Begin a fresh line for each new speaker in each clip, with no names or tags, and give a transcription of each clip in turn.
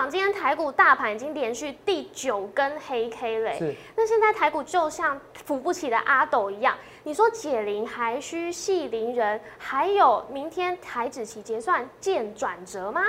长，今天台股大盘已经连续第九根黑 K 嘞，
是。
那现在台股就像扶不起的阿斗一样，你说解铃还需系铃人，还有明天台指期结算见转折吗？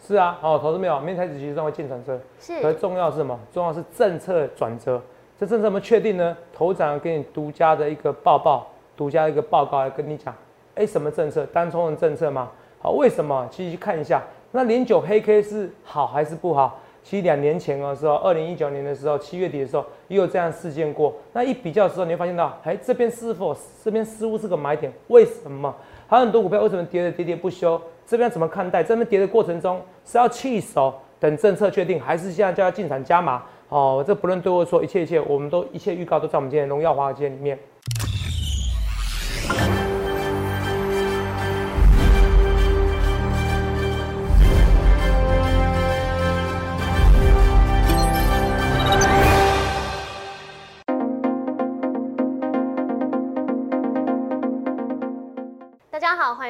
是啊，哦，投资没有？明天台指期结算会见转折，
是。
而重要是什么？重要是政策转折。这政策怎么确定呢？头长给你独家的一个报报，独家一个报告来跟你讲，哎，什么政策？单冲的政策吗？好，为什么？其实去看一下。那零九黑 K 是好还是不好？其实两年前的时候，二零一九年的时候，七月底的时候也有这样事件过。那一比较的时候，你会发现到，哎，这边是否这边似乎是个买点？为什么？还有很多股票为什么跌的跌跌不休？这边怎么看待？这边跌的过程中是要弃守等政策确定，还是现在就要进场加码？哦，这不论对或错，一切一切，我们都一切预告都在我们今天荣耀华尔街里面。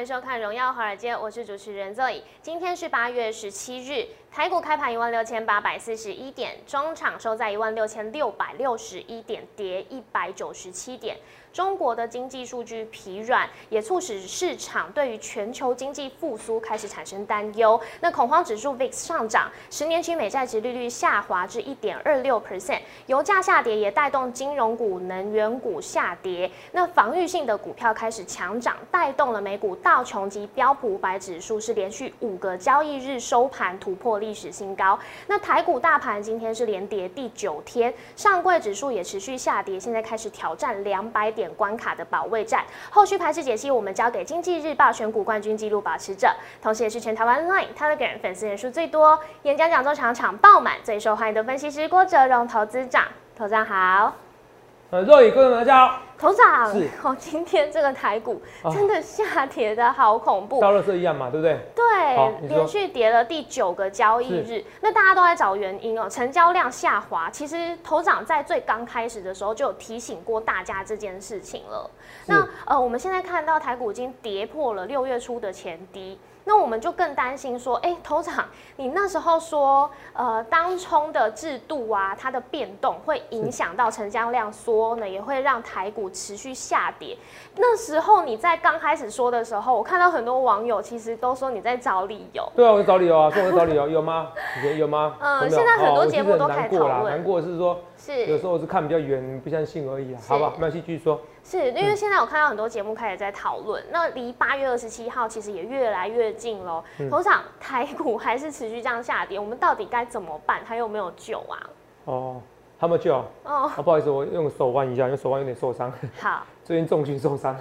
迎收看《荣耀华尔街》，我是主持人 Zoe。今天是八月十七日，台股开盘一万六千八百四十一点，中场收在一万六千六百六十一点，跌一百九十七点。中国的经济数据疲软，也促使市场对于全球经济复苏开始产生担忧。那恐慌指数 VIX 上涨，十年期美债值利率下滑至一点二六 percent，油价下跌也带动金融股、能源股下跌。那防御性的股票开始强涨，带动了美股道琼及标普五百指数是连续五个交易日收盘突破历史新高。那台股大盘今天是连跌第九天，上柜指数也持续下跌，现在开始挑战两百点。关卡的保卫战，后续盘势解析我们交给经济日报选股冠军纪录保持者，同时也是全台湾 Line Telegram 粉丝人数最多、演讲讲座场场爆满、最受欢迎的分析师郭哲荣投资长，投资长好。
呃，若雨各位大家好。
头长，哦，今天这个台股真的下跌的好恐怖，
高乐色一样嘛，对不对？
对，连续跌了第九个交易日，那大家都在找原因哦，成交量下滑。其实头长在最刚开始的时候就有提醒过大家这件事情了。那呃，我们现在看到台股已经跌破了六月初的前低。那我们就更担心说，哎，头长，你那时候说，呃，当冲的制度啊，它的变动会影响到成交量缩呢，也会让台股持续下跌。那时候你在刚开始说的时候，我看到很多网友其实都说你在找理由。
对啊，我在找理由啊，说我在找理由，有吗？有有吗？
嗯，现在很多节目都开始讨
论。难过是说，
是
有时候是看比较远，不相信而已啊，好吧？没关系，继续说。
是因为现在我看到很多节目开始在讨论，那离八月二十七号其实也越来越近喽。头场台股还是持续这样下跌，我们到底该怎么办？还有没有救啊？
哦，还没救哦。不好意思，我用手腕一下，因为手腕有点受伤。
好，
最近重心受伤。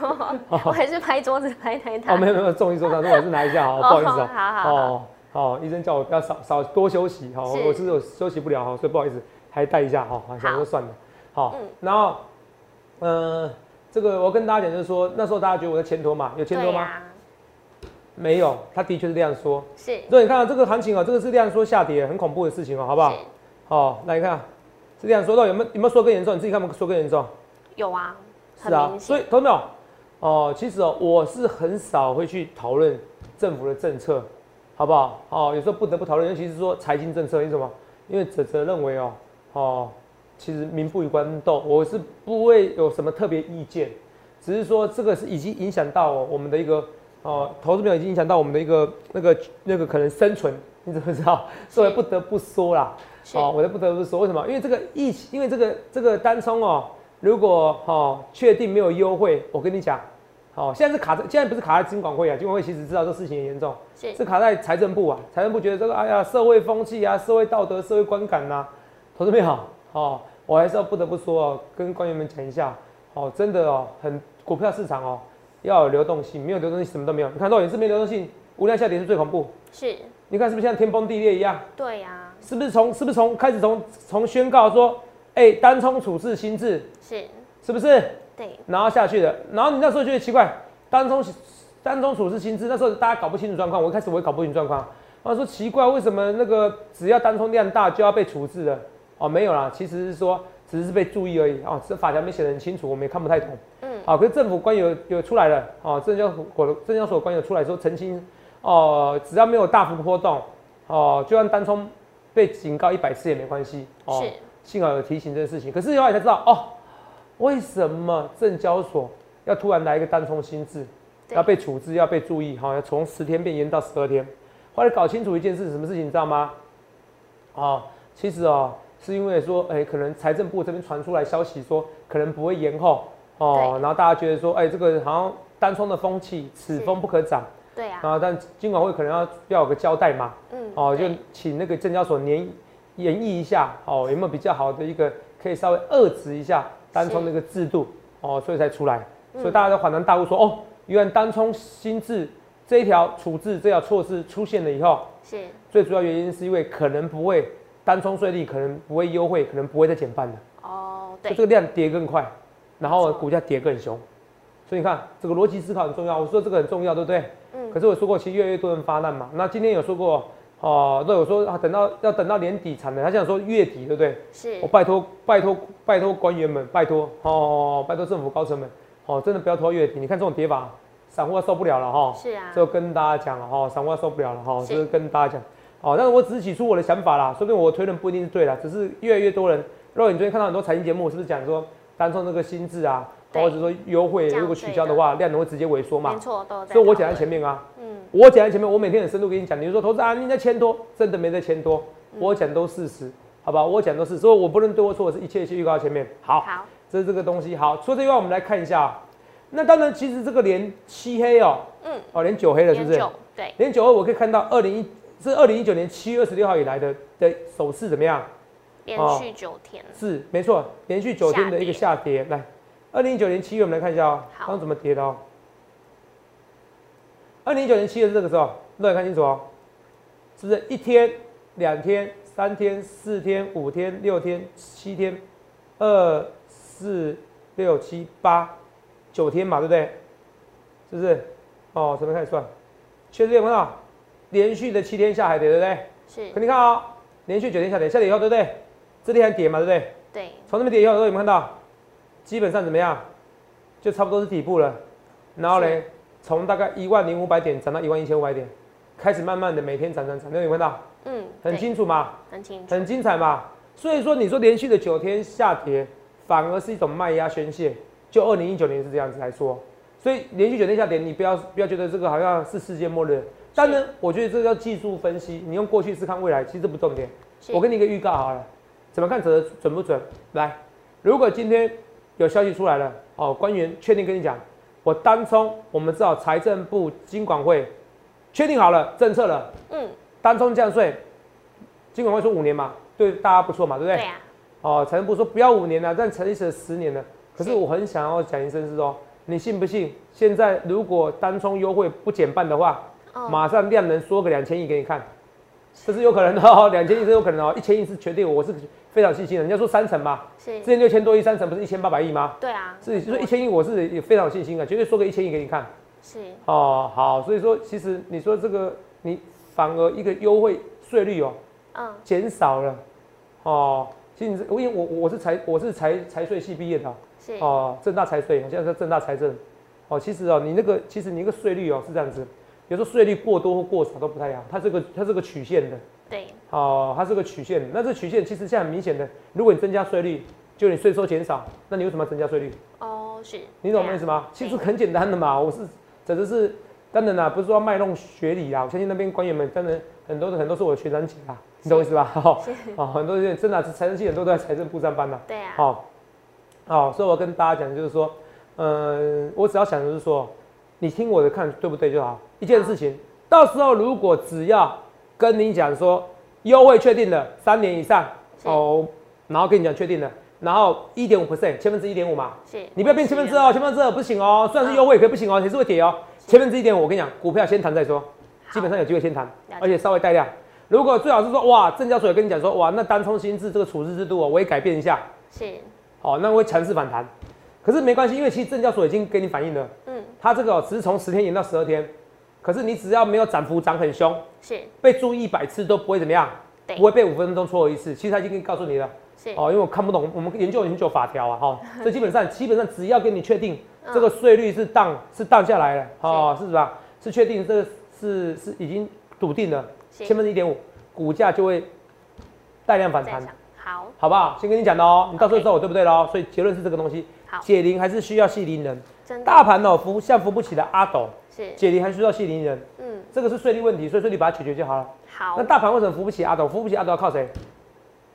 我还是拍桌子拍台台。
哦，没有没有重心受伤，那我是拿一下好，不好意思哦。
好好哦，
好，医生叫我不要少少多休息哈，我是有休息不了哈，所以不好意思，还带一下哈，想说算了。好，然后。嗯，这个我跟大家讲，就是说那时候大家觉得我在牵拖嘛，有牵拖吗？没有，他的确是这样说。
是。
所以你看到这个行情啊，这个是这样说下跌，很恐怖的事情哦，好不好？好，来看，是这样说到有没有有没有说更严重？你自己看有没有说更严重？
有啊。
是啊。所以，同没有？哦，其实哦，我是很少会去讨论政府的政策，好不好？哦，有时候不得不讨论，尤其是说财经政策，为什么？因为哲哲认为哦，哦。其实民不与官斗，我是不会有什么特别意见，只是说这个是已经影响到我们的一个哦，投资朋友已经影响到我们的一个那个那个可能生存，你怎么知道？所以不得不说啦，哦，我就不得不说，为什么？因为这个疫情，因为这个这个单冲哦，如果哦确定没有优惠，我跟你讲，哦，现在是卡在，现在不是卡在金管会啊，金管会其实知道这事情很严重，是卡在财政部啊，财政部觉得这个哎呀，社会风气啊，社会道德、社会观感呐，投资没有？哦，我还是要不得不说哦，跟官员们讲一下，哦，真的哦，很股票市场哦，要有流动性，没有流动性什么都没有。你看到也是没流动性，无量下跌是最恐怖。
是，
你看是不是像天崩地裂一样？
对呀。
是不是从是不是从开始从从宣告说，哎，单冲处置心智
是，
是不是？
对。
然后下去的，然后你那时候觉得奇怪，单冲单冲处置心智，那时候大家搞不清楚状况，我一开始我也搞不清楚状况，我说奇怪，为什么那个只要单冲量大就要被处置的？哦，没有啦，其实是说只是被注意而已哦，这法条没写得很清楚，我们也看不太懂。嗯，好，可是政府官有有出来了，哦，证交所的证交所官有出来说澄清，哦，只要没有大幅波动，哦，就算单冲被警告一百次也没关系哦。
是，
幸好有提醒这件事情。可是后来才知道哦，为什么证交所要突然来一个单冲新制，要被处置，要被注意哈，要从十天变延到十二天。后来搞清楚一件事，什么事情你知道吗？哦，其实哦，是因为说，哎，可能财政部这边传出来消息说，可能不会延后哦，然后大家觉得说，哎，这个好像单冲的风气，此
是
风不可长
对啊，
啊。但金管会可能要要有个交代嘛，
嗯，
哦，就
对
请那个证交所研研议一下，哦，有没有比较好的一个可以稍微遏制一下单冲的一个制度，哦，所以才出来，
嗯
所以大家都恍然大悟说，哦，原来单冲新制这一条处置这条措施出现了以后，
是，
最主要原因是因为可能不会单冲税率可能不会优惠，可能不会再减半的，
哦，对
这，个量跌更快，然后股价跌更凶，所以你看这个逻辑思考很重要，我说这个很重要，对不对？
嗯
可是我说过，其实越来越多人发难嘛。那今天有说过，哦，那我说啊，等到要等到年底才能，他想说月底，对不对？
是
我、，拜托拜托拜托官员们，拜托哦，拜托政府高层们，哦，真的不要拖到月底。你看这种跌法，散户要受不了了哈。
是啊，
就跟大家讲了哈，散户要受不了了哈，就是跟大家讲。哦，但是我只是提出我的想法啦，说不定我推论不一定是对的，只是越来越多人。如果你昨天看到很多财经节目，是不是讲说单从这个新制啊，
对
或者说优惠如果取消的话，量能会直接萎缩嘛
没？错，都在
所以我讲在前面啊，
嗯，
我讲在前面，我每天很深度跟你讲，你就说投资啊，你在千多，真的没在千多，我讲都事实，好吧？我讲都是，所以我不能对我错，我是一切一切预告在前面。好，
好，
这是这个东西。好，除了这以外，我们来看一下啊。那当然，其实这个连漆黑哦，
嗯，
哦，连九黑了，是不是？
对，
连九黑，我可以看到二零一是二零一九年七月二十六号以来的的首次怎么样？
连
哦
续九天，
是没错，连续九天的一个下跌。来，二零一九年七月，我们来看一下哦，
好
刚怎么跌的哦。二零一九年七月是这个时候，各位看清楚哦，是不是一天、两天、三天、四天、五天、六天、七天，二四六七八九天嘛，对不对？是不是？哦，从头开始算，确实有看到连续的七天下海跌，对不对？
是
可，你看啊、连续九天下跌，下跌以后，对不对？这里还跌嘛，对不对？
对，
从那边跌以后，有没有看到？基本上怎么样？就差不多是底部了。然后嘞，从大概一万零五百点涨到一万一千五百点，开始慢慢的每天涨涨涨，那有没有看到？
嗯，
很清楚嘛，
很清楚，
很精彩嘛。所以说，你说连续的九天下跌，反而是一种卖压宣泄。就二零一九年是这样子来说，所以连续九天下跌，你不要不要觉得这个好像是世界末日。但呢，我觉得这个叫技术分析，你用过去是看未来，其实这不重点。我给你一个预告好了，怎么看准的准不准？来，如果今天有消息出来了，哦，官员确定跟你讲，我单冲，我们知道财政部、金管会确定好了政策了，
嗯，
单冲降税，金管会说五年嘛，对大家不错嘛，对不对？
对啊，
哦，财政部说不要五年了，但陈立成十年了。可是
是
我很想要讲一声是说，你信不信？现在如果单冲优惠不减半的话，
哦，
马上量能缩个两千亿给你看，这是有可能的哦，两千亿是有可能哦，一千亿是绝对，我是非常信心的。人家说三成嘛，
是
之，前六千多亿三成不是一千八百亿吗？
对啊，
是说一千亿，我是也非常有信心的，绝对说个一千亿给你看
是，
哦。好，所以说其实你说这个你反而一个优惠税率哦
嗯，
减少了哦。其实因为我我是财我是财财税系毕业的哦
是，
哦，正大财税，现在是正大财政。哦，其实哦，你那个其实你那个税率哦是这样子，有时候税率过多或过少都不太一样，它这个它是个曲线的
对，
哦，它是个曲线。那这曲线其实现在很明显的，如果你增加税率，就你税收减少，那你为什么要增加税率？
哦，是，
你懂我意思吗？其实很简单的嘛，我是真的是当然啦，不是说卖弄学理啦，我相信那边官员们当然很多的很多是我的学长姐啦，你懂我意思吧？哦，哦，很多人真的是财政系很多都在财政部上班的。
对啊，
好，好，所以我跟大家讲，就是说，嗯，我只要想的是说，你听我的看对不对就好。一件事情，到时候如果只要跟你讲说优惠确定了三年以上哦，然后跟你讲确定了，然后一点五 percent，千分之一点五嘛，
是，
你不要变千分之二，千分之二不行哦，虽然是优惠，可以不行哦，还是。会跌哦。千分之一点五，我跟你讲，股票先谈再说，基本上有机会先谈而且稍微带量。如果最好是说，哇，证交所也跟你讲说，哇，那单冲新制这个处置制度哦，我也改变一下，
是，
哦，那会强势反弹。可是没关系，因为其实证交所已经给你反映了，
嗯，
它这个哦只是从十天延到十二天，可是你只要没有涨幅涨很凶，
是，
被注意一百次都不会怎么样，不会被五分钟错一次。其实他已经告诉你了，
是，
哦，因为我看不懂，我们研究很久法条啊，哈、所以基本上基本上只要跟你确定
嗯。
这个税率是荡是荡下来了，哦，是吧？是确定这个是是已经笃定了，千分之一点五，股价就会带量反弹，
好，
好不好？先跟你讲的哦，你到时候知道我对不对喽。所以结论是这个东西，解铃还是需要系铃人。大盘哦扶像扶不起的阿斗，
是，
解铃还需要系铃人，
嗯，
这个是税率问题，所以说你把它解决就好了。
好
那，大盘为什么扶不起阿斗？扶不起阿斗要靠谁？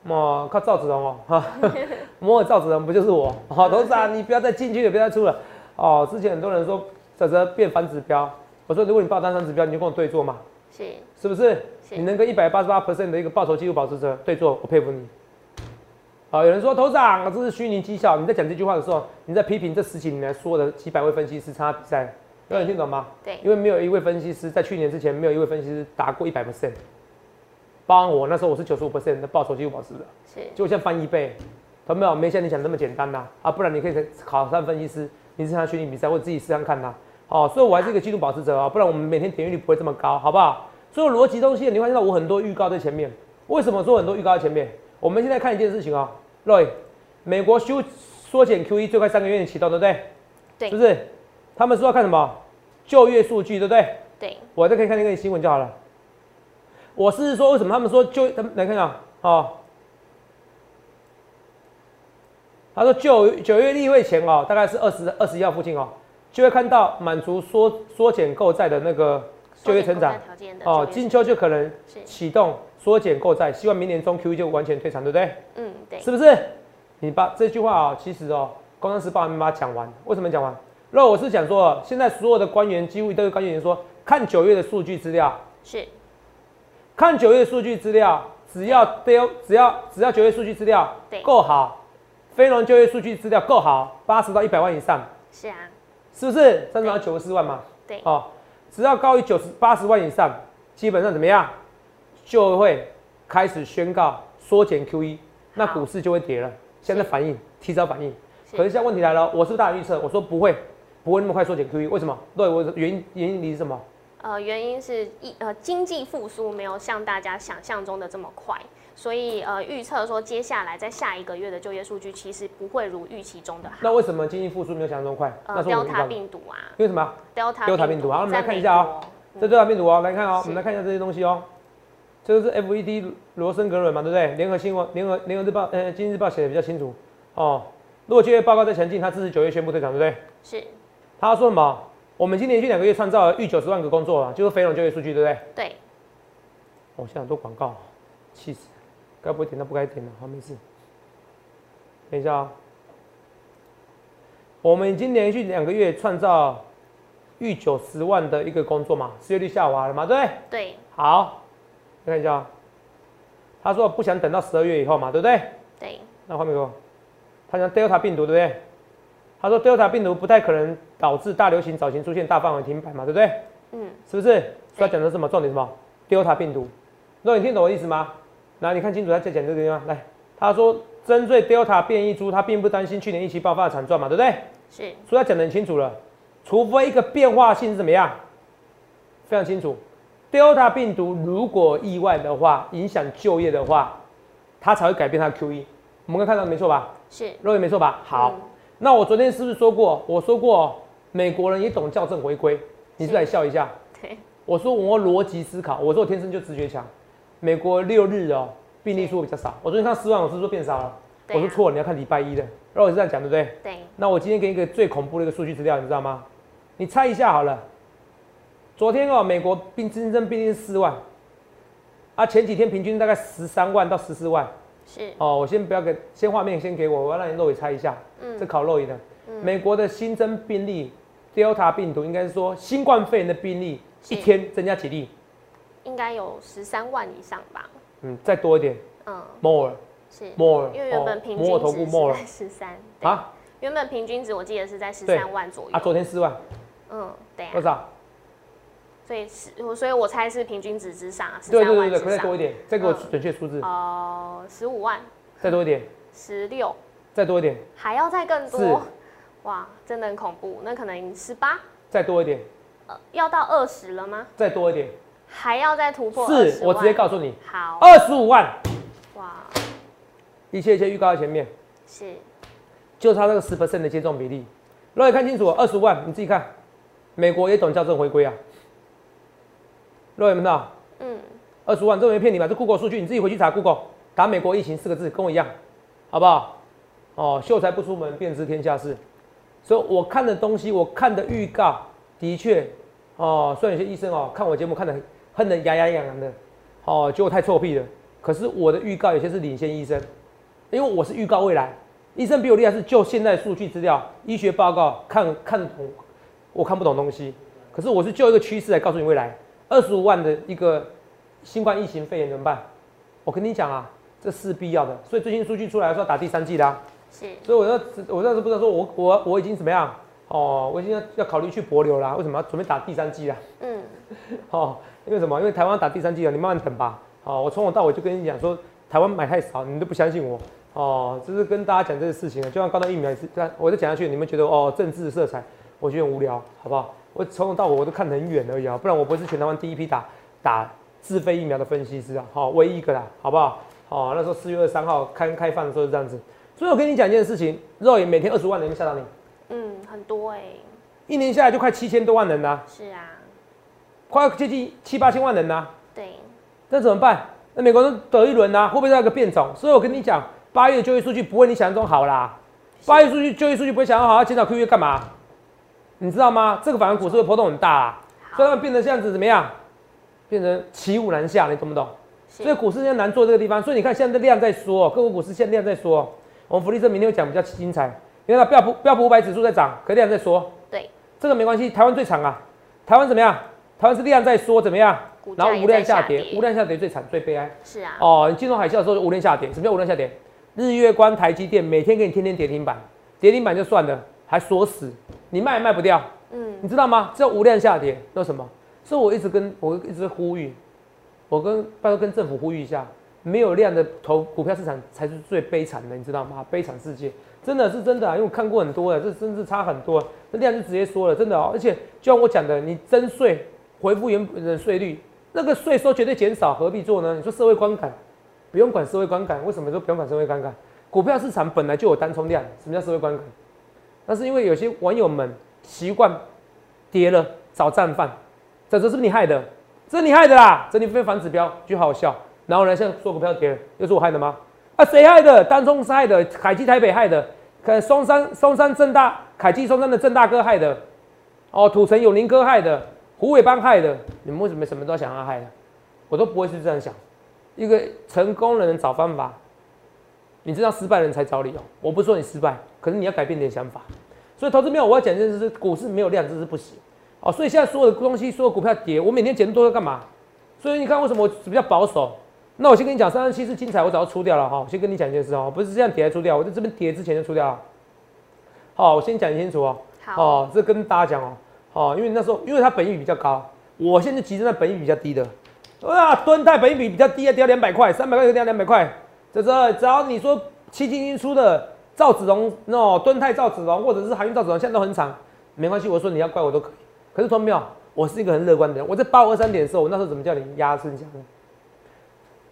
哦，靠赵子龙哦，哈，摩尔赵子龙不就是我？好、董事长，你不要再进去了，不要再出了。哦，之前很多人说泽泽变反指标，我说如果你报单反指标，你就跟我对做嘛，
是，
是不是？
是
你能跟一百八十八 percent 的一个报酬记录保持者对做，我佩服你。好、有人说头长，这是虚拟绩效。你在讲这句话的时候，你在批评这十几年来说的几百位分析师参加比赛，有人听懂吗？
对，
因为没有一位分析师在去年之前没有一位分析师达过一百 percent，包含我那时候我是九十五 percent 的报酬记录保持者。
是，
就像翻一倍，懂没有？没像你想的那么简单呐、啊！不然你可以考上分析师，你是参加虚拟比赛或者自己试上看呐、哦，所以我还是一个记录保持者啊，不然我们每天点阅率不会这么高，好不好？所以逻辑东西你会看到我很多预告在前面。为什么说很多预告在前面？我们现在看一件事情啊、Roy，美国修缩减 QE 最快三个月启动，对不对？
对
是不是？他们说要看什么就业数据，对不对？
对，
我再可以看那个新闻就好了。我是说，为什么他们说就他们来看啊？哦，他说九九月例会前哦，大概是二十二十一号附近哦，就会看到满足缩缩减购债的那个就业成长哦，金秋就可能，启动缩减购债，希望明年中 Q E 就完全退场，对不对？
嗯，对，
是不是？你把这句话啊、其实哦，《工商时报》还没把它讲完。为什么讲完？那我是想说，现在所有的官员几乎都有官员说，看九月的数据资料，
是，
看九月数据资料，只要丢，只要只要九月数据资料
对
够好，非农就业数据资料够好，八十到一百万以上，
是啊，
是不是？增长九十四万嘛？
对，
哦，只要高于九十八十万以上，基本上怎么样，就会开始宣告缩减 QE，那股市就会跌了。现在反应，提早反应。
是
可是现在问题来了，我是不是大胆预测？我说不会，不会那么快缩减 QE，为什么？对，我原因原因你是什么？
呃，原因是一呃经济复苏没有像大家想象中的这么快，所以呃预测说接下来在下一个月的就业数据其实不会如预期中的好。
那为什么经济复苏没有想象中快？那
呃
是我们预告
，Delta。病毒啊
因为什么
？，Delta
Delta 病毒好我们来看一下哦
国
这对塔病毒哦，来看哦，
是
我们来看一下这些东西哦。这个是 FED 罗森格伦嘛，对不对？联合新闻、联合联合日报、呃，经济日报写的比较清楚哦。如果就业报告在前进，他支持九月宣布退场，对不对？
是，
他说什么？我们今连续两个月创造了逾九十万个工作啊，就是非农就业数据，对不对？
对，
哦，现在很多广告，气死！该不会点到不该点的，好，没事。等一下啊、我们已经连续两个月创造逾九十万的一个工作嘛，失业率下滑了嘛，对不对？
对，
好，看一下啊，他说不想等到十二月以后嘛，对不对？
对，
那画面给我，他讲 Delta 病毒，对不对？他说 Delta 病毒不太可能导致大流行早前出现大范围停摆嘛，对不对？
嗯，
是不是？所以他讲的是什么？重点是什么？Delta 病毒。那你听懂我的意思吗？那，你看清楚他在讲这个地方。来，他说针对 Delta 变异株，他并不担心去年疫情爆发的惨状嘛，对不对？
是，
所以他讲的很清楚了，除非一个变化性是怎么样，非常清楚。Delta 病毒如果意外的话，影响就业的话，它才会改变它的 QE。我们刚看到没错吧？
是，
认为没错吧？好，
嗯
那我昨天是不是说过？我说过，美国人也懂校正回归，你是来笑一下？
对，
我说我逻辑思考，我说我天生就直觉强。美国六日哦，病例数比较少。我昨天看四万，我是说变少了。
啊
我说错了，你要看礼拜一的。然后我是这样讲，对不对？
对，
那我今天给你一个最恐怖的一个数据资料，你知道吗？你猜一下好了。昨天哦，美国病新增病例是四万，啊，前几天平均大概十三万到十四万。
是，
哦，我先不要给，先画面先给我，我要让你肉也猜一下。这
嗯，
考肉眼的。美国的新增病例，Delta 病毒应该是说新冠肺炎的病例一天增加几例？
应该有十三万以上吧，
嗯，再多一点。
嗯
，，more。
是
，more，
因为原本平均值是
more
在十三，对，
啊？
原本平均值我记得是在十三万左右。
啊，，昨天四万。
嗯，对啊。
多，少？
所以是，所以我猜是平均值之上啊，十
对对对对，
三万之上，
可以再多一点，再给我
嗯。
准确数字，
哦，十五万、
再多一点，
十六，
再多一点，
还要再更
是
多，哇，真的很恐怖。那可能十八，
再多一点，
呃，要到二十了吗？
再多一点，
还要再突破20
是我直接告诉你，
好，
二十五万，
哇，
一切一切预告在前面，
是。
就差那个十 percent 的接种比例。如果你看清楚，二十五万，你自己看，美国也懂校正回归啊。若有没有看到？
嗯，
二十万，这没骗你吧？这 Google 数据，你自己回去查 Google，打美国疫情四个字，跟我一样，好不好？哦，秀才不出门，便知天下事。所以我看的东西，我看的预告，的确，哦，虽然有些医生哦看我节目看的恨得牙牙痒痒的，哦，觉得我太臭屁了。可是我的预告有些是领先医生，因为我是预告未来。医生比我厉害，是就现在数据资料、医学报告看看懂，我看不懂东西。可是我是就一个趋势来告诉你未来，二十五万的一个新冠疫情肺炎怎么办？我跟你讲啊，这是必要的。所以最新数据出来说要打第三剂啦。
是。
所以我要我那时不知道说我我我已经怎么样哦，我已经要要考虑去博流啦。为什么要准备打第三剂啊？嗯。哦，因为什么？因为台湾打第三剂了，你慢慢等吧。好，我从头到尾就跟你讲说，台湾买太少，你都不相信我。哦，这是跟大家讲这个事情啊，就像刚才疫苗也是，我再讲下去，你们觉得哦政治色彩，我觉得无聊，好不好？我从头到尾我都看得很远而已啊，不然我不是全台湾第一批打打自费疫苗的分析师啊，好，唯一一个啦，好不好？哦，那时候四月二十三号开开放的时候是这样子，所以我跟你讲一件事情，肉眼每天二十万人吓到你，
嗯，很多哎，
一年下来就快七千多万人啦，
是啊，
快接近七八千万人啦，
对，
那怎么办？那美国人得一轮呐，会不会再个变种？所以我跟你讲。八月就业数据不会你想象中好啦，八月数据就业数据不会想象好，要减少 Q E 干嘛？你知道吗？这个反而股市会波动很大啊，所以它变成这样子怎么样？变成骑虎难下，你懂不懂？所以股市现在难做这个地方，所以你看现在的量在缩，个股股市现在量在缩。我们福利社明天会讲比较精彩，因为它标普标普五百指数在涨，可量在缩。
对，
这个没关系，台湾最惨啊，台湾怎么样？台湾是量在缩，怎么样？然后无量下跌，无量下跌最惨最悲哀。
是啊。
哦，你金融海啸的时候无量下跌，什么叫无量下跌？日月光、台积电每天给你天天跌停板，跌停板就算了，还锁死，你卖也卖不掉。嗯，你知道吗？这无量下跌，那什么？所以我一直跟我一直呼吁，我跟拜托跟政府呼吁一下，没有量的投股票市场才是最悲惨的，你知道吗？悲惨世界，真的是真的，因为我看过很多的，这真是差很多。这量就直接说了，真的哦，而且就像我讲的，你征税回复原本的税率，那个税收绝对减少，何必做呢？你说社会观感？不用管社会观感，为什么说不用管社会观感？股票市场本来就有单冲量，什么叫社会观感？那是因为有些网友们习惯跌了找战犯，这这是不是你害的？这是你害的啦！这你非反指标，就好笑。然后呢，现在说股票跌了，又是我害的吗？啊，谁害的？单冲是害的，凯基台北害的，可松山松山正大凯基松山的正大哥害的，哦，土城永宁哥害的，虎尾帮害的，你们为什么什么都想要害的？我都不会是这样想。一个成功的人找方法，你知道失败人才找理由。我不说你失败，可是你要改变你的想法。所以投资没有我要讲的是，股市没有量，这是不行。哦，所以现在所有的东西，所有股票跌，我每天减多要干嘛？所以你看为什么我比较保守？那我先跟你讲，三十七是精彩，我早就出掉了哈。我先跟你讲一件事哦，不是这样跌才出掉，我在这边跌之前就出掉了。好，我先讲清楚哦。
好。
哦，这跟大家讲哦。哦，因为那时候因为它本益比较高，我现在集中在本益比较低的。啊，吨泰本益比比较低啊，跌两百块，三百块就跌两百块。这这，只要你说七进一出的赵子龙，那吨泰赵子龙，或者是韩运赵子龙，现在都很惨，没关系。我说你要怪我都可以。可是同没有？我是一个很乐观的人。我在八五二三点的时候，我那时候怎么叫你压身讲的？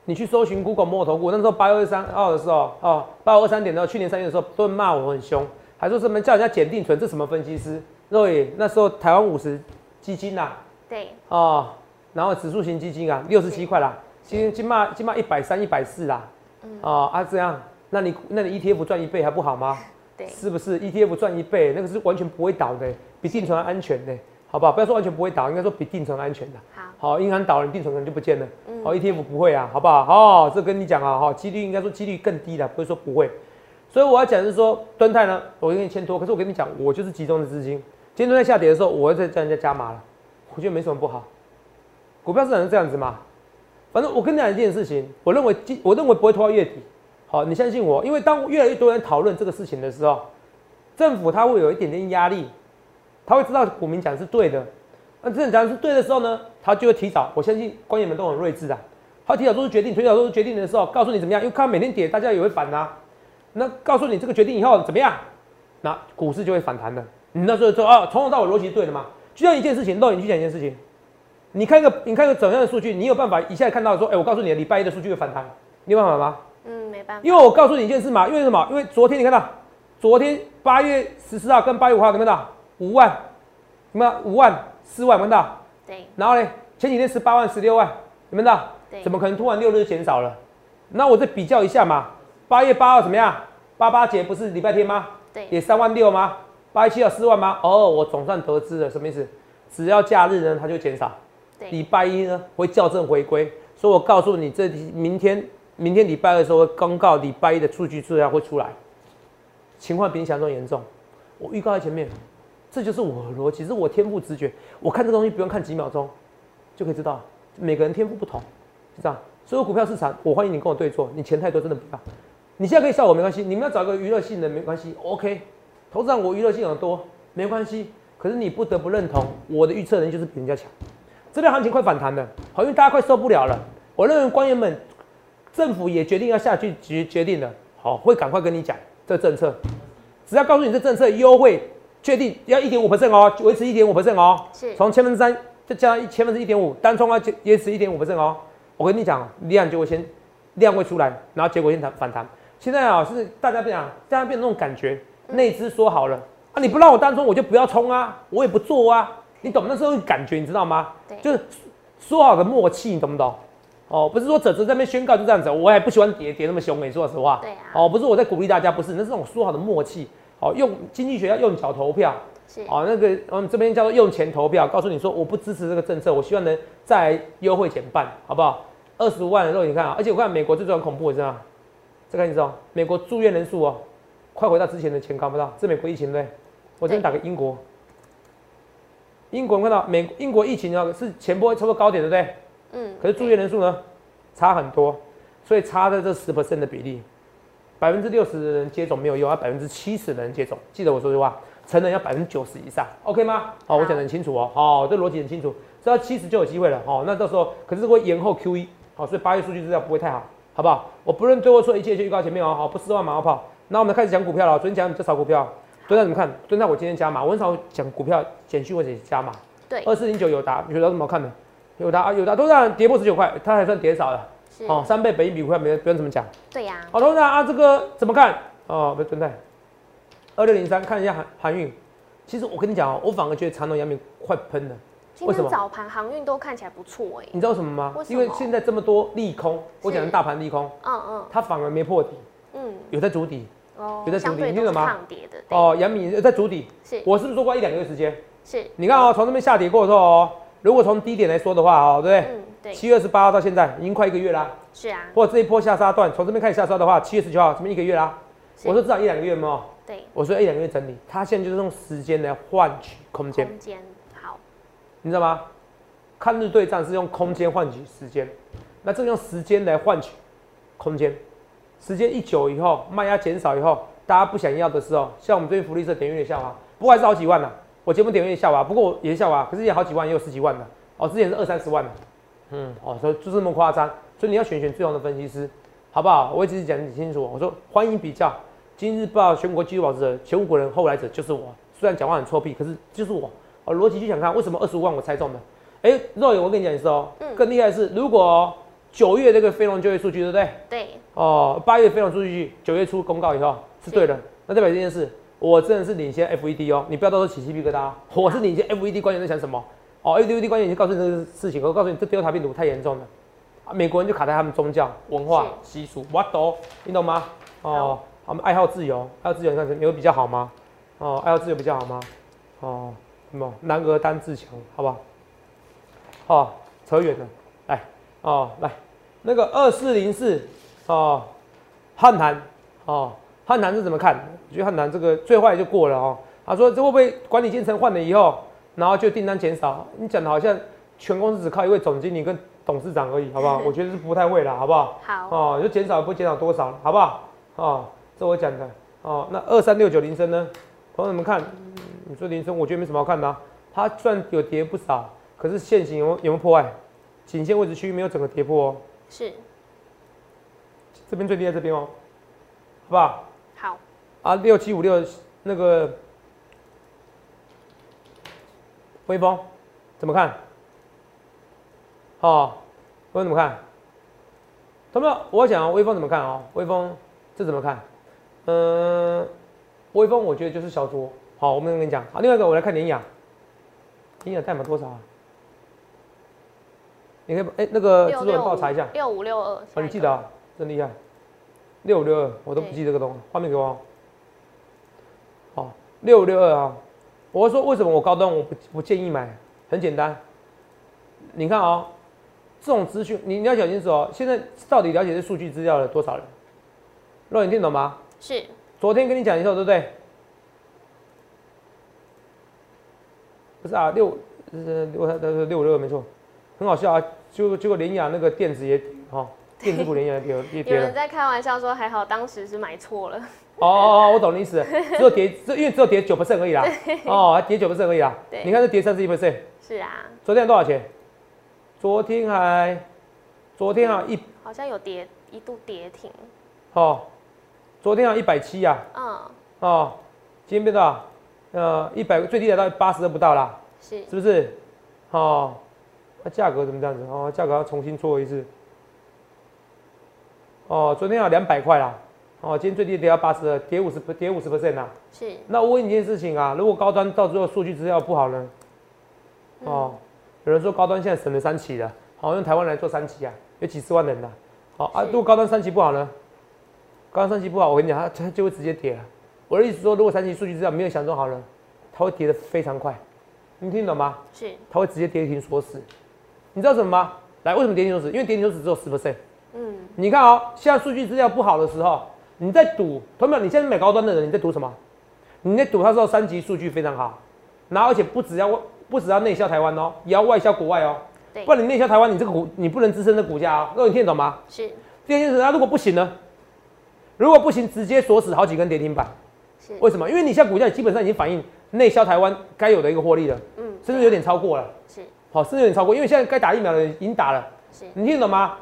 你去搜寻 Google 摩头股，那时候八二三二的时候，哦，八五二三点的时候，去年三月的时候，都骂我很凶，还说什么叫人家减定存，这什么分析师？肉野那时候台湾五十基金呐，
对，
哦。然后指数型基金啊，六十七块啦，今今嘛今嘛一百三一百四啦，啊啊这样，那你那你 ETF 赚一倍还不好吗？
对，
是不是 ETF 赚一倍，那个是完全不会倒的，比定存安全的，好不好？不要说完全不会倒，应该说比定存安全的。
好，
好，银行倒了，定存可能就不见了。好，ETF 不会啊，好不好？哦，这跟你讲啊，哈，几率应该说几率更低的，不会说不会。所以我要讲是说，端泰呢，我给你签托，可是我跟你讲，我就是集中的资金，今天端泰下跌的时候，我要再叫人家加码了，我觉得没什么不好。股票市场是这样子嘛？反正我跟你讲一件事情，我认为今我认为不会拖到月底。好，你相信我，因为当越来越多人讨论这个事情的时候，政府他会有一点点压力，他会知道股民讲是对的。那真的讲是对的时候呢，他就会提早。我相信官员们都很睿智啊，他提早做出决定，提早做出决定的时候，告诉你怎么样，因为看每天跌，大家也会反呐。那告诉你这个决定以后怎么样，那股市就会反弹的。你那时候说啊，从头到尾逻辑对的嘛？就像一件事情，漏你去讲一件事情。你看一个，你看一个怎样的数据？你有办法一下看到说，哎，我告诉你，礼拜一的数据会反弹，你有办法吗？
嗯，没办法。
因为我告诉你一件事嘛，因为什么？因为昨天你看到，昨天八月十四号跟八月五号，有没有到五万？有没有五万、四万？有没有到？
对。
然后呢，前几天十八万、十六万，有没有到？
对
怎么可能突然六日减少了？那我再比较一下嘛，八月八号怎么样？八八节不是礼拜天吗？
对，
也三万六吗？八月七号四万吗？哦，我总算得知了，什么意思？只要假日呢，它就减少。礼拜一呢会校正回归，所以我告诉你，这明天明天礼拜二的时候会公告礼拜一的数据资料会出来，情况比你想象中严重。我预告在前面，这就是我的逻辑，是我天赋直觉。我看这东西不用看几秒钟就可以知道，每个人天赋不同，是这样。所有股票市场，我欢迎你跟我对做，你钱太多真的不要。你现在可以笑我没关系，你们要找一个娱乐性的没关系，OK。投资上我娱乐性很多没关系，可是你不得不认同我的预测能力就是比人家强。这边行情快反弹了，好，因为大家快受不了了。我认为官员们、政府也决定要下去决决定了，好，会赶快跟你讲这政策，只要告诉你这政策优惠确定要一点五 percent 哦，维持一点五 percent 哦，
是
从千分之三再加一千分之一点五，单冲啊维持一点五 percent 哦。我跟你讲，量就会先量会出来，然后结果先反反弹。现在啊，是大家变啊，大家变那种感觉，内资说好了啊，你不让我单冲，我就不要冲啊，我也不做啊，你懂那时候感觉，你知道吗？
对
就是说好的默契，你懂不懂？哦，不是说泽泽在那边宣告就这样子，我也不喜欢跌跌那么凶，你说实话。
对啊
哦，不是我在鼓励大家，不是，那是那种说好的默契。哦，用经济学要用脚投票。
是，
哦，那个我们这边叫做用钱投票，告诉你说我不支持这个政策，我希望能再来优惠减半，好不好？二十五万的肉，你看啊，而且我看美国最重要恐怖，你知道吗？这个你知道，美国住院人数哦，快回到之前的前高不到，这美国疫情对？我这边打个英国，英国你看到美英国疫情啊是前波差不多高点对不对？
嗯，
可是住院人数呢差很多，所以差的这十 percent 的比例，百分之六十的人接种没有用，要百分之七十的人接种。记得我说句话，成人要百分之九十以上，OK 吗？好，我讲得很清楚哦，好，这逻辑很清楚，只要七十就有机会了，好，那到时候可是会延后 QE，好，所以八月数据资料不会太好，好不好？我不论最后说一切就预告前面哦，好，不失望马后炮。那我们开始讲股票了，昨天讲比较少股票，昨天你们看，昨天我今天加码，我很少讲股票简讯或者加码，
对，
二四零九友达，友达怎么看的？有达啊，有达都让跌破十九块，它还算跌少了。
是，
哦，三倍本一比股票没不用怎么讲。
对呀，
好，董事长啊，这个怎么看？哦，不是蹲在二六零三，看一下韩韩运。其实我跟你讲哦，我反而觉得长隆、阳明快喷了。
今
为什么
天早盘航运都看起来不错哎，
你知道什么吗因为现在这么多利空，我讲的大盘利空，
嗯嗯
它反而没破底，
嗯，
有在筑底。
哦
有在主力
相对都是
你听懂吗
抗跌的，
哦，阳明在主底。
是
我是不是说过一两个月时间？
是，
你看哦，从这边下跌过之后哦，如果从低点来说的话哦，对不对？
嗯对，
七月二十八号到现在已经快一个月啦。
是啊，
或者这一波下杀段，从这边开始下杀的话，七月十九号，这边一个月啦。我说至少一两个月嘛。
对，
我说一两个月整理，它现在就是用时间来换取空间，
空间好，
你知道吗？看日对战是用空间换取时间，那这个用时间来换取空间，时间一久以后，卖压减少以后，大家不想要的时候，像我们最近福利社点阅率下滑，不过还是好几万呢、我节目点阅率下滑，不过也下滑，可是也好几万，也有十几万的。哦，之前是二三十万的。嗯，哦，所以就这么夸张，所以你要选选最好的分析师，好不好？我一直讲得很清楚，我说欢迎比较。今日报全国纪录保持者，前五个人后来者就是我。虽然讲话很臭屁，可是就是我。哦，逻辑就想看为什么二十五万我猜中的。哎、肉友，我跟你讲一次哦，
嗯
更厉害的是，如果九月这个非农就业数据，对不对？
对，
哦，八月非农数据九月初公告以后是对的，那代表这件事，我真的是领先 FED 哦，你不要到时候起鸡皮疙瘩哦，我是领先 FED 官员在想什么？哦，FED 官员已经告诉你这个事情，我告诉你这 Delta 病毒太严重了，啊，美国人就卡在他们宗教、文化、习俗，我懂，你懂吗？哦，他们爱好自由，爱好自由，你看有比较好吗？哦，爱好自由比较好吗？哦，什么男儿当自强，好不好？哦，扯远了，来，哦，来，那个二四零四，哦，汉南，哦，汉南是怎么看？我觉得汉南这个最坏就过了哦。他说这会不会管理阶层换了以后，然后就订单减少？你讲的好像全公司只靠一位总经理跟董事长而已，好不好？我觉得是不太会啦，好不好？
好，
哦，就减少不减少多少，好不好？哦，这我讲的。哦，那二三六九铃声呢？朋友们看，嗯你说铃声，我觉得没什么好看的、啊，它虽然有跌不少，可是线型有没有有没有破坏？颈线位置区域没有整个跌破哦，
是
这边最低在这边哦，好不好？
好，
啊，六七五六那个微风怎么看？哦，微风怎么看？他们，我讲哦微风怎么看哦？微风这怎么看？嗯、微风我觉得就是小酌。好，我们跟你讲。好，另外一个我来看联雅，联雅代码多少啊？你可以哎、那个制作人帮我查一下。
六五六二。
哦，你记得啊，真厉害。六五六二，我都不
对
记这个东西，画面给我哦。好，六五六二啊，我会说为什么我高端我不不建议买？很简单，你看哦，这种资讯你你要讲清楚哦。现在到底了解这数据资料的多少人？若，你听懂吗？
是
昨天跟你讲一下，对不对？不是啊，六呃六呃六五六二没错，很好笑啊。结果结果联雅那个电子也哈、电子股联雅也跌跌了
人。在开玩笑说，还好当时是买错了。
哦哦哦，我懂你意思，只有跌，这因为只有跌九 percent 而已啦。哦，还跌九 percent 而已啦。
对
你看这跌三十一 percent，
是啊，
昨天多少钱？昨天还，昨天啊一
好像有跌，一度跌停。
哦，昨天啊一百七呀，
嗯，
哦，今天变多少？呃，一百最低来到八十都不到啦，
是
是不是？哦，那价格怎么这样子？哦，价格要重新做一次。哦，昨天要两百块啦，哦，今天最低跌到八十二，跌五十跌五十 percent 啦。
是，
那我问你一件事情啊，如果高端到最后数据资料不好呢？哦，有人说高端现在省了三期了，好、用台湾来做三期啊，有几十万人的，好、啊，如果高端三期不好呢？高端三期不好，我跟你讲，它它就会直接跌了。我的意思说，如果三期数据资料没有想中好呢，它会跌得非常快，你听懂吗？
是
它会直接跌停锁死。你知道什么吗？来，为什么跌停锁死？因为跌停锁死只有十 percent。
嗯，
你看哦，现在数据资料不好的时候，你在赌，同学们，你现在买高端的人，你在赌什么？你在赌他说三级数据非常好，然后而且不只要不只要内销台湾哦，也要外销国外哦，
对
不然你内销台湾，你这个股你不能支撑这股价哦。各位你听得懂吗？
是
第二件事，那如果不行呢？如果不行，直接锁死好几根跌停板。
是，
为什么？因为你现在股价基本上已经反映内销台湾该有的一个获利了，
嗯，
甚至有点超过了。
是
好，甚至有点超过，因为现在该打疫苗的人已经打了。
是
你听得懂吗？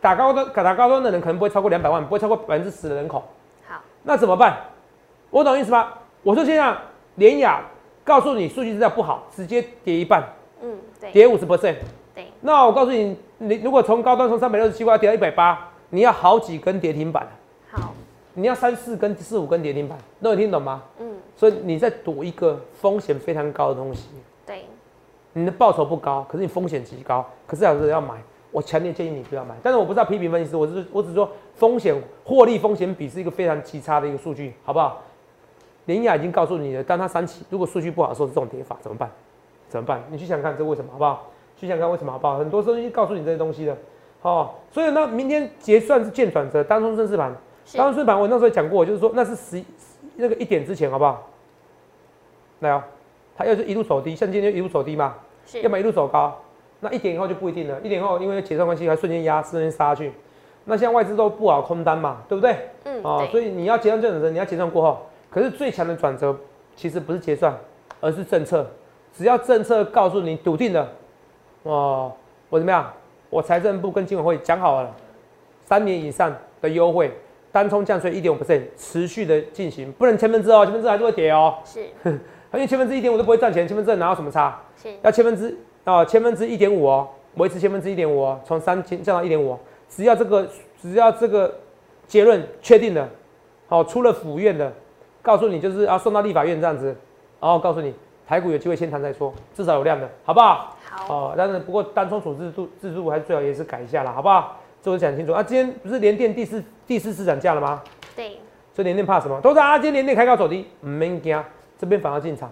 打高端打高端的人可能不会超过两百万，不会超过百分之十的人口，
好，
那怎么办？我懂意思吗？我说现在联雅告诉你数据资料不好，直接跌一半，
嗯，对
跌五十 percent。
对
那我告诉你，你如果从高端从三百六十七块跌到一百八，你要好几根跌停板，
好，
你要三四根、四五根跌停板，那你听懂吗？
嗯，
所以你在赌一个风险非常高的东西，
对
你的报酬不高，可是你风险极高，可是还是要买。我强烈建议你不要买，但是我不知道批评分析师，我是我只是说风险获利风险比是一个非常极差的一个数据，好不好？联雅已经告诉你了，当它三起如果数据不好的时候是这种跌法，怎么办？怎么办？你去想想看这为什么，好不好？去想想看为什么，好不好？很多东西告诉你这些东西的，好、所以呢，明天结算是见转折，当中正式盘，当中正式盘我那时候讲过，就是说那是十那个一点之前，好不好？来哦，它要是一路走低，像今天就一路走低嘛，
是
要么一路走高，那一点以后就不一定了。一点以后因为结算关系，还瞬间压，瞬间杀去。那现在外资都不好空单嘛，对不对？
嗯
啊、
对
所以你要结算这转折，你要结算过后，可是最强的转折其实不是结算，而是政策。只要政策告诉你笃定的，哦，我怎么样？我财政部跟金管会讲好了，三年以上的优惠，单冲降税一点五 percent，持续的进行，不能千分之哦，千分之还是会跌哦。
是
因为千分之一点五都不会赚钱，千分之二哪有什么差？
是
要千分之啊、千分之一点五哦，维持千分之一点五哦，从三千降到一点五，只要这个只要这个结论确定了，好、出了府院的，告诉你就是要送到立法院这样子，然后告诉你台股有机会先谈再说，至少有量的，好不好？
好，
哦，但是不过单冲处置度制度还是最好也是改一下啦，好不好？这我讲清楚啊。今天不是联电第四第四次涨价了吗？
对
所以联电怕什么？都是啊，今天联电开高走低，唔免惊，这边反而进场，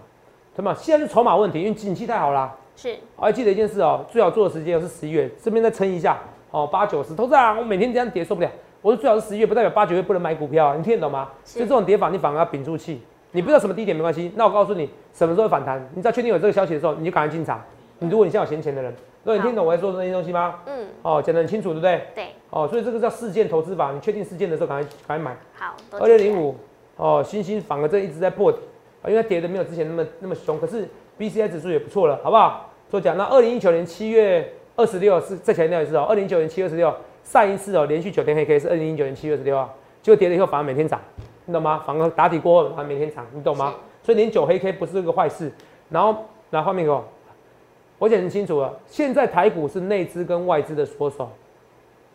对吗？现在是筹码问题，因为景气太好啦。
是
还记得一件事哦，最好做的时间是十一月，这边再撑一下哦，八九十。投资啊，我每天这样跌受不了。我说最好是十一月，不代表八九月不能买股票啊，你听得懂吗？
是
就这种跌法，你反而要屏住气。你不知道什么低点没关系，那我告诉你什么时候会反弹，你只要确定有这个消息的时候，你就赶快进场。你如果你现在有闲钱的人，如果你听懂我在说的那些东西吗？
嗯
哦，讲得很清楚，对不对？
对
哦，所以这个叫事件投资法，你确定事件的时候赶快赶快买。
好，都
二六零五哦，星星反而这一直在破因为它跌的没有之前那么那么凶，可是 B C I 指数也不错了，好不好？所以讲，那二零一九年七月二十六是再强调一次哦，二零一九年七月二十六上一次哦连续九天黑 K 是二零一九年七月二十六啊，结果跌了以后反而每天涨，你懂吗？反而打底过后反而每天涨，你懂吗？所以连九黑 K 不是个坏事。然后拿画面给我，我讲很清楚了，现在台股是内资跟外资的缩手，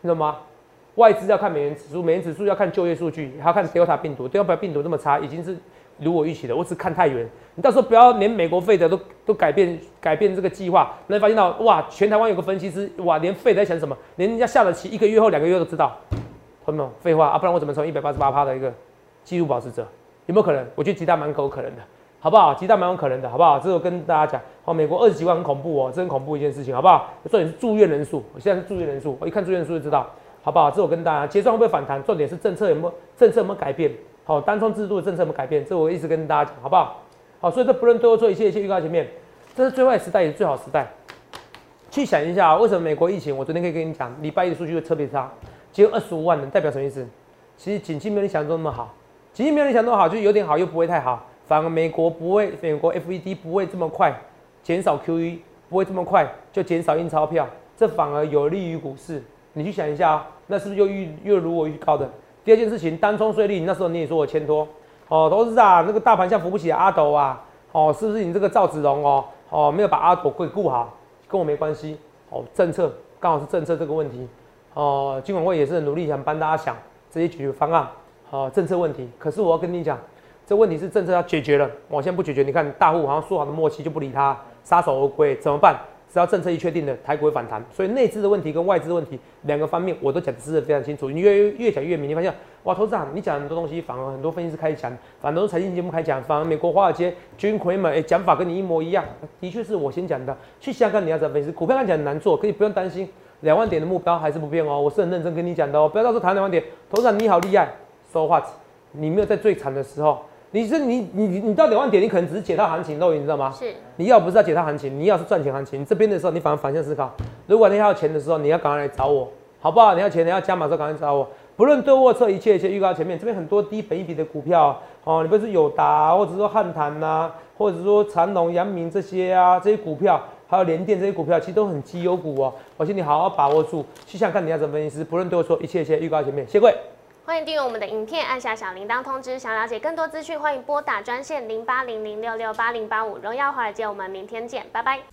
你懂吗？外资要看美元指数，美元指数要看就业数据，还要看 Delta 病毒，Delta 病毒那么差，已经是如我预期的。我只看太远，你到时候不要连美国费的都都改变改变这个计划，能发现到哇，全台湾有个分析师哇，连费在想什么，连人家下了棋一个月后两个月都知道，同没有？废话啊，不然我怎么成一百八十八趴的一个纪录保持者？有没有可能？我觉得极大蛮有可能的，好不好？极大蛮有可能的，好不好？这是我跟大家讲，哦，美国二十几万很恐怖哦，这很恐怖一件事情，好不好？重点是住院人数，我现在是住院人数，我一看住院人数就知道。好不好？这我跟大家，结算会不会反弹？重点是政策有没有政策有没有改变？好，单冲制度的政策有没改变？这我一直跟大家讲，好不好？好，所以这不论对或错，一切一切预告前面，这是最坏时代也是最好时代。去想一下，为什么美国疫情？我昨天可以跟你讲，礼拜一的数据会特别差，只有二十五万人，代表什么意思？其实景气没有你想中那么好，景气没有你想那么好，就有点好又不会太好。反而美国不会，美国 FED 不会这么快减少 QE，不会这么快就减少印钞票，这反而有利于股市。你去想一下啊，那是不是又预又如我预告的？第二件事情，单冲税率，那时候你也说我牵拖，哦，都是啊，那个大盘像扶不起的阿斗啊，哦，是不是你这个赵子龙哦，哦，没有把阿斗给顾好，跟我没关系，哦，政策刚好是政策这个问题，哦，金管会也是很努力想帮大家想这些解决方案，哦，政策问题，可是我要跟你讲，这问题是政策要解决了，我现在不解决，你看大户好像说好的默契就不理他，撒手而归，怎么办？只要政策一确定的，台股会反弹。所以内资的问题跟外资的问题两个方面，我都讲的是非常清楚。你越越讲越明，你发现哇，投资长你讲很多东西，反而很多分析师开始讲，反而财经节目开讲，反而美国华尔街军魁们哎讲法跟你一模一样。的确是我先讲的。去香港你要怎么分析？股票看起来很难做，可以不用担心，两万点的目标还是不变哦。我是很认真跟你讲的哦，不要到时候谈两万点，投资长你好厉害说话，你没有在最惨的时候。你是你你你到两万点，你可能只是解套行情漏，你知道吗？
是。
你要不是要解套行情，你要是赚钱行情，这边的时候你反而反向思考。如果你要钱的时候，你要赶快来找我，好不好？你要钱，你要加码的时候赶快找我。不论对或错，一切一切预告前面，这边很多低本一笔的股票哦，你不是友达，或者说汉唐呐，或者说长隆、阳明这些啊，这些股票，还有联电这些股票，其实都很绩优股哦。我请你好好把握住，去想看你要怎么分析。不论对或错，一切一切预告前面，谢各位。
欢迎订阅我们的影片，按下小铃铛通知。想了解更多资讯，欢迎拨打专线零八零零六六八零八五。荣耀华尔街，我们明天见，拜拜。